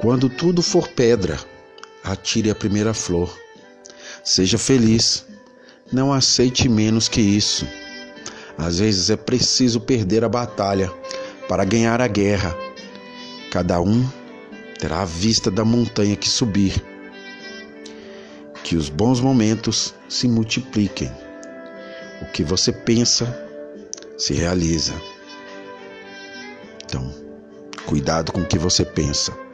Quando tudo for pedra, atire a primeira flor. Seja feliz, não aceite menos que isso. Às vezes é preciso perder a batalha para ganhar a guerra. Cada um terá a vista da montanha que subir. Que os bons momentos se multipliquem. O que você pensa se realiza. Então, cuidado com o que você pensa.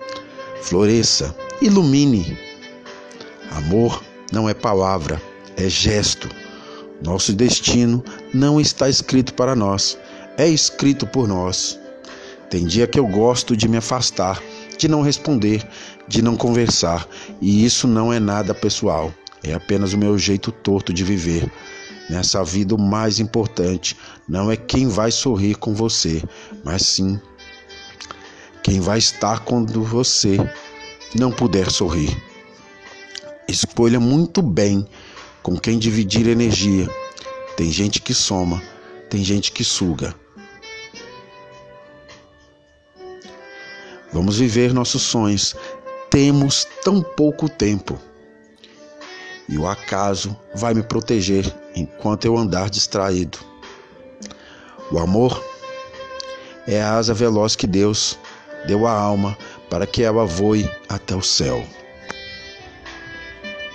Floresça, ilumine. Amor não é palavra, é gesto. Nosso destino não está escrito para nós, é escrito por nós. Tem dia que eu gosto de me afastar, de não responder, de não conversar, e isso não é nada pessoal, é apenas o meu jeito torto de viver. Nessa vida, o mais importante não é quem vai sorrir com você, mas sim quem vai estar quando você não puder sorrir. Escolha muito bem com quem dividir energia. Tem gente que soma, tem gente que suga. Vamos viver nossos sonhos. Temos tão pouco tempo. E o acaso vai me proteger enquanto eu andar distraído. O amor é a asa veloz que Deus deu à alma para que ela voe até o céu.